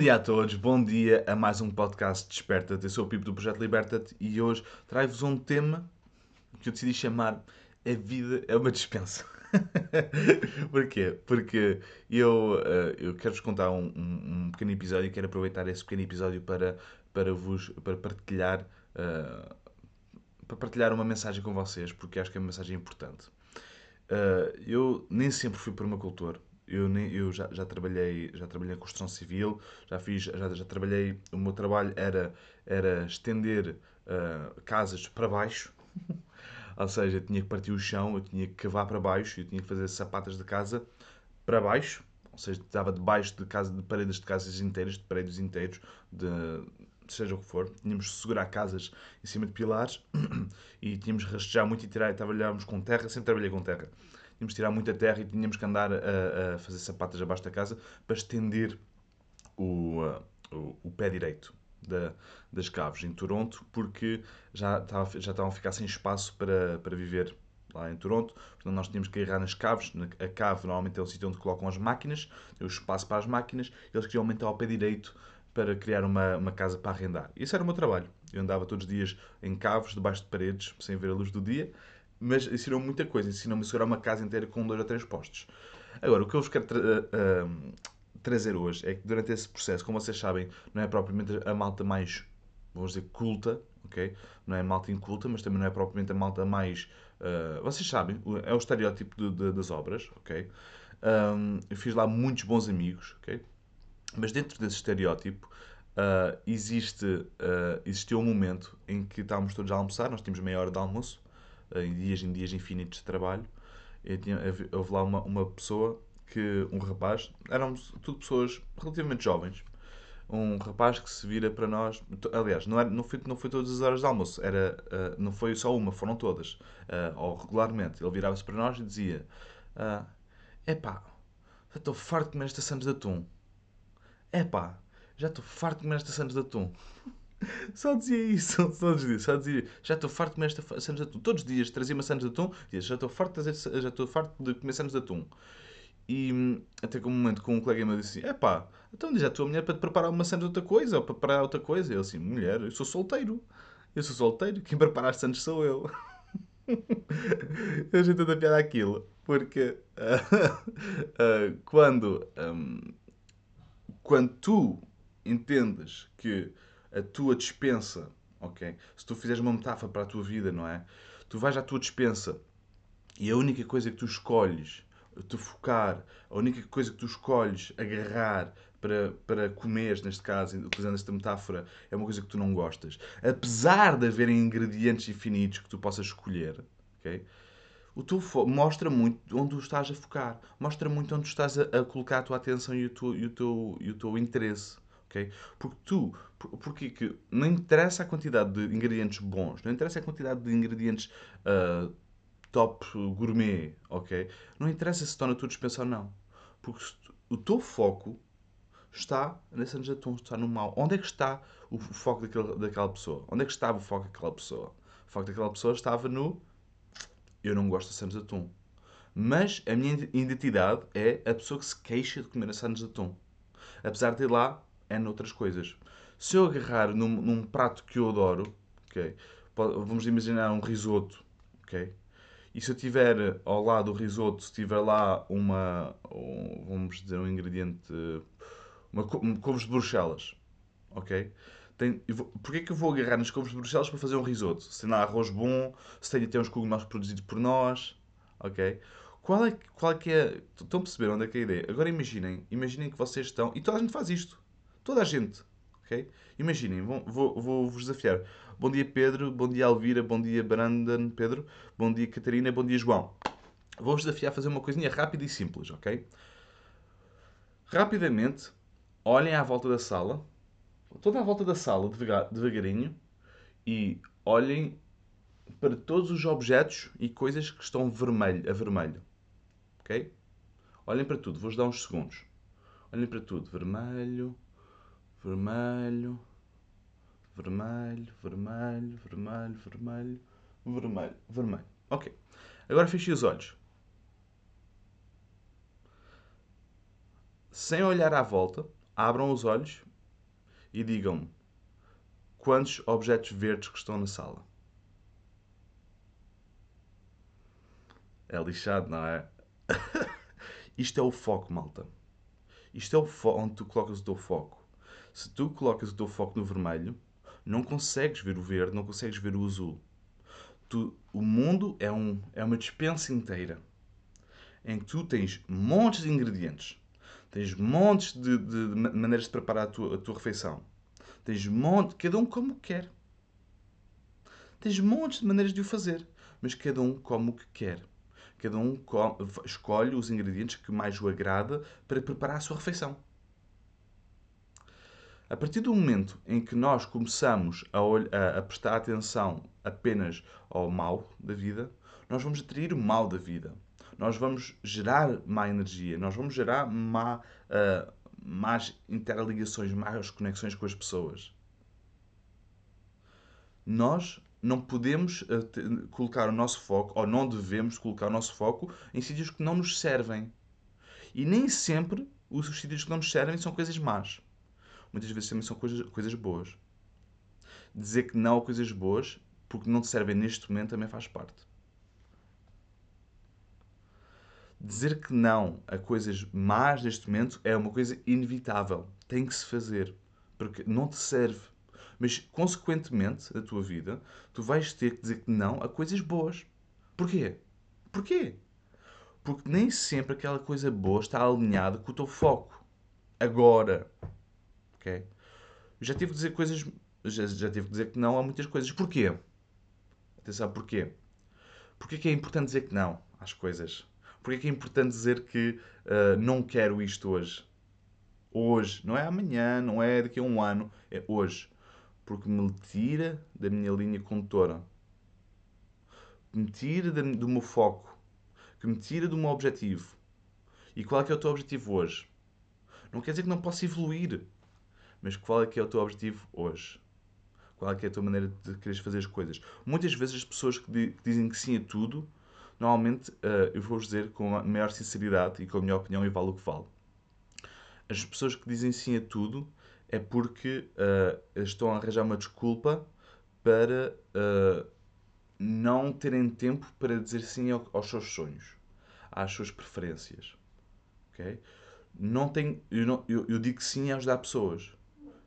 dia a todos, bom dia a mais um podcast Desperta-te. Eu sou o Pipo do Projeto Liberta-te e hoje trago-vos um tema que eu decidi chamar A Vida é uma Dispensa. Porquê? Porque eu, eh, eu quero-vos contar um, um, um pequeno episódio e quero aproveitar esse pequeno episódio para, para vos para partilhar, uh, para partilhar uma mensagem com vocês, porque acho que é uma mensagem importante. Uh, eu nem sempre fui permacultor, eu, nem, eu já, já, trabalhei já trabalhei em construção civil, já fiz, já, já trabalhei, o meu trabalho era, era estender uh, casas para baixo, ou seja, eu tinha que partir o chão, eu tinha que cavar para baixo, eu tinha que fazer sapatas de casa para baixo, ou seja, estava debaixo de, casa, de paredes de casas inteiras, de prédios inteiros, de seja o que for, tínhamos de segurar casas em cima de pilares. E tínhamos de rastejar muito e tirar, trabalhávamos com terra, sempre trabalhei com terra tínhamos de tirar muita terra e tínhamos que andar a, a fazer sapatas abaixo da casa para estender o, o, o pé direito da, das caves em Toronto, porque já, já estavam a ficar sem espaço para, para viver lá em Toronto. Portanto, nós tínhamos que agarrar nas caves. A cave normalmente é o sítio onde colocam as máquinas, tem o espaço para as máquinas. Eles queriam aumentar o pé direito para criar uma, uma casa para arrendar. Isso era o meu trabalho. Eu andava todos os dias em caves, debaixo de paredes, sem ver a luz do dia, mas ensinou-me muita coisa. Ensinou-me a segurar uma casa inteira com dois ou três postos. Agora, o que eu vos quero tra uh, trazer hoje é que durante esse processo, como vocês sabem, não é propriamente a malta mais, vamos dizer, culta, ok? Não é a malta inculta, mas também não é propriamente a malta mais. Uh, vocês sabem, é o estereótipo de, de, das obras, ok? Um, eu fiz lá muitos bons amigos, ok? Mas dentro desse estereótipo uh, existe, uh, existiu um momento em que estávamos todos a almoçar, nós tínhamos meia hora de almoço, em dias em dias infinitos de trabalho. Eu tinha, houve lá uma, uma pessoa que, um rapaz, éramos tudo pessoas relativamente jovens, um rapaz que se vira para nós, aliás, não, era, não, foi, não foi todas as horas de almoço, era, uh, não foi só uma, foram todas, uh, ou regularmente. Ele virava-se para nós e dizia: uh, Epá, já estou farto de comer esta Santos de atum. Epá, já estou farto de comer esta Santos de atum. Só dizia isso, os dias. Só dizia, já estou farto de comer esta sandes de atum. Todos os dias trazia maçãs de atum. Dizia, já estou farto de, fazer, já estou farto de comer sandes de atum. E hum, até que um momento com um colega meu disse é pá, então diz à tua mulher para te preparar uma sandes de outra coisa ou para preparar outra coisa. E eu assim, mulher, eu sou solteiro. Eu sou solteiro. Quem prepara as sandes sou eu. eu já a piada aquilo. Porque uh, uh, quando, um, quando tu entendes que a tua dispensa, ok? Se tu fizeres uma metáfora para a tua vida, não é? Tu vais à tua dispensa e a única coisa que tu escolhes te focar, a única coisa que tu escolhes agarrar para, para comer, neste caso, utilizando esta metáfora, é uma coisa que tu não gostas. Apesar de haverem ingredientes infinitos que tu possas escolher, ok? O teu mostra muito onde tu estás a focar, mostra muito onde tu estás a, a colocar a tua atenção e o teu, e o teu, e o teu interesse ok? Porque tu, porque que não interessa a quantidade de ingredientes bons, não interessa a quantidade de ingredientes uh, top gourmet, ok? Não interessa se estão na tua dispensa ou não. Porque o teu foco está nesse de atum, está no mal. Onde é que está o foco daquele, daquela pessoa? Onde é que estava o foco daquela pessoa? O foco daquela pessoa estava no eu não gosto de sandes de atum. Mas a minha identidade é a pessoa que se queixa de comer sandes de atum. Apesar de ir lá é noutras coisas. Se eu agarrar num, num prato que eu adoro, okay, vamos imaginar um risoto, ok? E se eu tiver ao lado do risoto, se tiver lá uma, um, vamos dizer, um ingrediente, uma, um, couves de Bruxelas, ok? Tem, porquê que eu vou agarrar nas couves de Bruxelas para fazer um risoto? Se tem lá arroz bom, se tem até uns cogumelos produzidos por nós, ok? Qual é, qual é que é... Estão a perceber onde é que é a ideia? Agora imaginem, imaginem que vocês estão... E toda a gente faz isto. Toda a gente. ok? Imaginem, vou, vou, vou desafiar. Bom dia, Pedro. Bom dia, Alvira. Bom dia, Brandon, Pedro. Bom dia, Catarina. Bom dia, João. Vou-vos desafiar a fazer uma coisinha rápida e simples, ok? Rapidamente, olhem à volta da sala, toda a volta da sala, devagar, devagarinho, e olhem para todos os objetos e coisas que estão vermelho, a vermelho. Ok? Olhem para tudo, vou-vos dar uns segundos. Olhem para tudo, vermelho, vermelho, vermelho, vermelho, vermelho, vermelho, vermelho, vermelho. Ok. Agora feche os olhos. Sem olhar à volta, abram os olhos e digam-me quantos objetos verdes que estão na sala. É lixado, não é? Isto é o foco, malta. Isto é o onde tu colocas o teu foco. Se tu colocas o teu foco no vermelho, não consegues ver o verde, não consegues ver o azul. Tu, o mundo é, um, é uma dispensa inteira em que tu tens montes de ingredientes, tens montes de, de, de maneiras de preparar a tua, a tua refeição, tens montes, cada um como quer. Tens montes de maneiras de o fazer, mas cada um como que quer. Cada um escolhe os ingredientes que mais o agrada para preparar a sua refeição. A partir do momento em que nós começamos a, a, a prestar atenção apenas ao mal da vida, nós vamos atrair o mal da vida. Nós vamos gerar má energia, nós vamos gerar má, uh, más interligações, más conexões com as pessoas. Nós não podemos uh, colocar o nosso foco, ou não devemos colocar o nosso foco em sítios que não nos servem. E nem sempre os sítios que não nos servem são coisas más. Muitas vezes também são coisas, coisas boas. Dizer que não a coisas boas, porque não te servem neste momento, também faz parte. Dizer que não a coisas más neste momento é uma coisa inevitável. Tem que se fazer. Porque não te serve mas, consequentemente, a tua vida, tu vais ter que dizer que não a coisas boas. Porquê? Porquê? Porque nem sempre aquela coisa boa está alinhada com o teu foco. Agora. Ok? Já tive que dizer coisas. Já, já tive que dizer que não a muitas coisas. Porquê? Atenção, porquê? Porquê que é importante dizer que não às coisas? Porquê que é importante dizer que uh, não quero isto hoje? Hoje. Não é amanhã, não é daqui a um ano. É hoje porque me tira da minha linha condutora, me tira do meu foco, que me tira do meu objetivo. E qual é que é o teu objetivo hoje? Não quer dizer que não possa evoluir, mas qual é que é o teu objetivo hoje? Qual é que é a tua maneira de querer fazer as coisas? Muitas vezes as pessoas que dizem que sim a tudo, normalmente uh, eu vou-vos dizer com a maior sinceridade e com a minha opinião e vale o que vale. As pessoas que dizem sim a tudo é porque uh, estão a arranjar uma desculpa para uh, não terem tempo para dizer sim ao, aos seus sonhos, às suas preferências. Okay? Não tenho, eu, não, eu, eu digo sim a ajudar pessoas,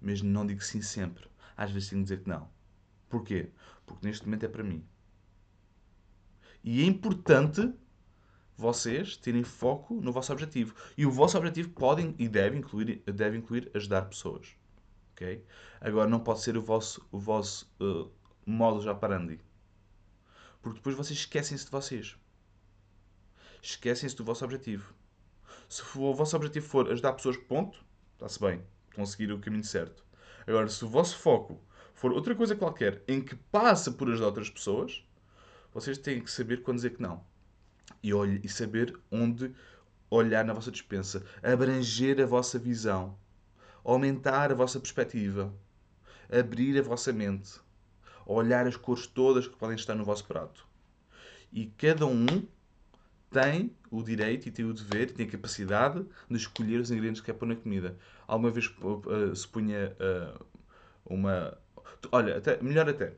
mas não digo sim sempre. Às vezes tenho que dizer que não. Porquê? Porque neste momento é para mim. E é importante vocês terem foco no vosso objetivo. E o vosso objetivo pode e deve incluir, deve incluir ajudar pessoas. Okay? Agora, não pode ser o vosso, o vosso uh, modo já parandi. Porque depois vocês esquecem-se de vocês. Esquecem-se do vosso objetivo. Se o vosso objetivo for ajudar pessoas, ponto, está-se bem. A seguir o caminho certo. Agora, se o vosso foco for outra coisa qualquer em que passa por ajudar outras pessoas, vocês têm que saber quando dizer que não. E, olhe, e saber onde olhar na vossa dispensa, abranger a vossa visão, aumentar a vossa perspectiva, abrir a vossa mente, olhar as cores todas que podem estar no vosso prato. E cada um tem o direito e tem o dever e tem a capacidade de escolher os ingredientes que quer pôr na comida. Alguma vez uh, se punha uh, uma. Olha, até, melhor até.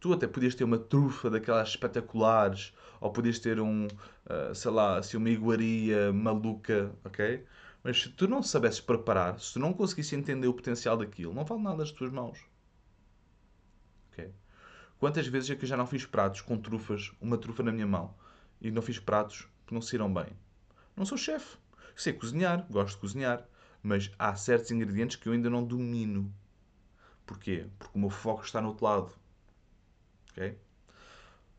Tu até podias ter uma trufa daquelas espetaculares ou podias ter um, uh, sei lá, assim, uma iguaria maluca, ok? Mas se tu não soubesses preparar, se tu não conseguisse entender o potencial daquilo, não vale nada das tuas mãos. Ok? Quantas vezes é que eu já não fiz pratos com trufas, uma trufa na minha mão, e não fiz pratos que não saíram bem? Não sou chefe. Sei cozinhar, gosto de cozinhar, mas há certos ingredientes que eu ainda não domino. Porquê? Porque o meu foco está no outro lado. Ok?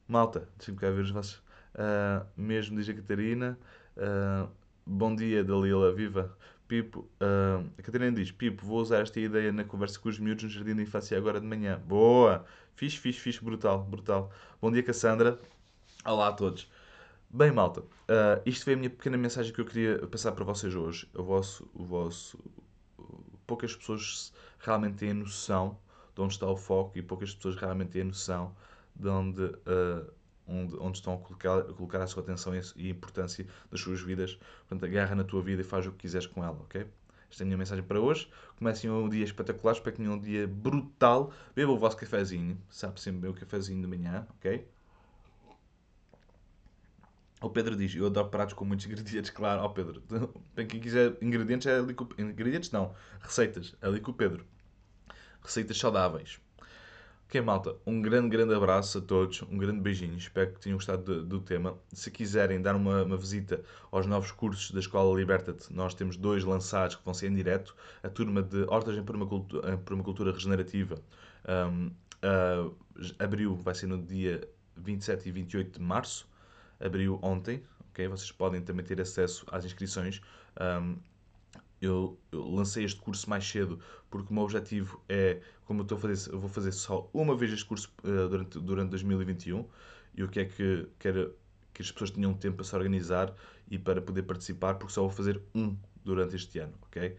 Malta, deixa-me cá ver os vossos. Uh, mesmo diz a Catarina. Uh, bom dia, Dalila, viva. Pipo, uh, a Catarina diz: Pipo, vou usar esta ideia na conversa com os miúdos no Jardim da Infância agora de manhã. Boa! Fixe, fixe, fixe, brutal, brutal. Bom dia, Cassandra. Olá a todos. Bem, malta, uh, isto foi a minha pequena mensagem que eu queria passar para vocês hoje. O vosso, o vosso. Poucas pessoas realmente têm noção de onde está o foco e poucas pessoas realmente têm noção de onde, uh, onde, onde estão a colocar, a colocar a sua atenção e a importância das suas vidas. Portanto, agarra na tua vida e faz o que quiseres com ela, ok? Esta é a minha mensagem para hoje. Comecem um dia espetacular, espero que tenham um dia brutal. Beba o vosso cafezinho, sabe sempre bem o cafezinho de manhã, ok? O Pedro diz, eu adoro pratos com muitos ingredientes, claro. Ó oh, Pedro, para quem quiser ingredientes, é ali com... Ingredientes não, receitas, é ali com o Pedro. Receitas saudáveis. Ok, malta, um grande, grande abraço a todos, um grande beijinho, espero que tenham gostado do, do tema. Se quiserem dar uma, uma, visita aos novos cursos da Escola Liberta-te, nós temos dois lançados que vão ser em direto. A turma de Hortas em Permacultura, em permacultura Regenerativa um, uh, abriu, vai ser no dia 27 e 28 de março abriu ontem, ok? Vocês podem também ter acesso às inscrições. Um, eu, eu, lancei este curso mais cedo porque o meu objetivo é, como eu estou a fazer, eu vou fazer só uma vez este curso uh, durante, durante 2021 e o que é que quero que as pessoas tenham tempo para se organizar e para poder participar, porque só vou fazer um durante este ano, ok?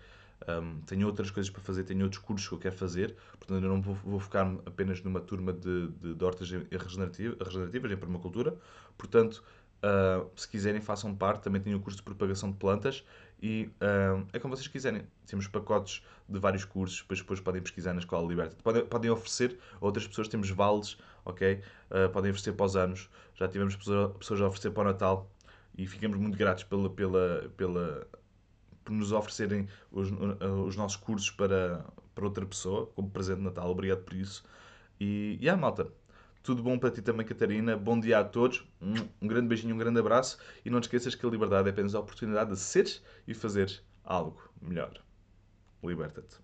Um, tenho outras coisas para fazer, tenho outros cursos que eu quero fazer, portanto eu não vou, vou focar apenas numa turma de, de, de hortas regenerativas, regenerativas em permacultura, portanto uh, se quiserem façam parte, também tenho o curso de propagação de plantas e uh, é como vocês quiserem, temos pacotes de vários cursos, depois, depois podem pesquisar na Escola Liberta, podem, podem oferecer a outras pessoas, temos vales, ok? Uh, podem oferecer para os anos, já tivemos pessoas a oferecer para o Natal e ficamos muito gratos pela, pela, pela por nos oferecerem os, os nossos cursos para, para outra pessoa, como presente de Natal. Obrigado por isso. E, e yeah, malta, tudo bom para ti também, Catarina. Bom dia a todos. Um grande beijinho, um grande abraço. E não te esqueças que a liberdade é apenas a oportunidade de seres e fazeres algo melhor. Liberta-te.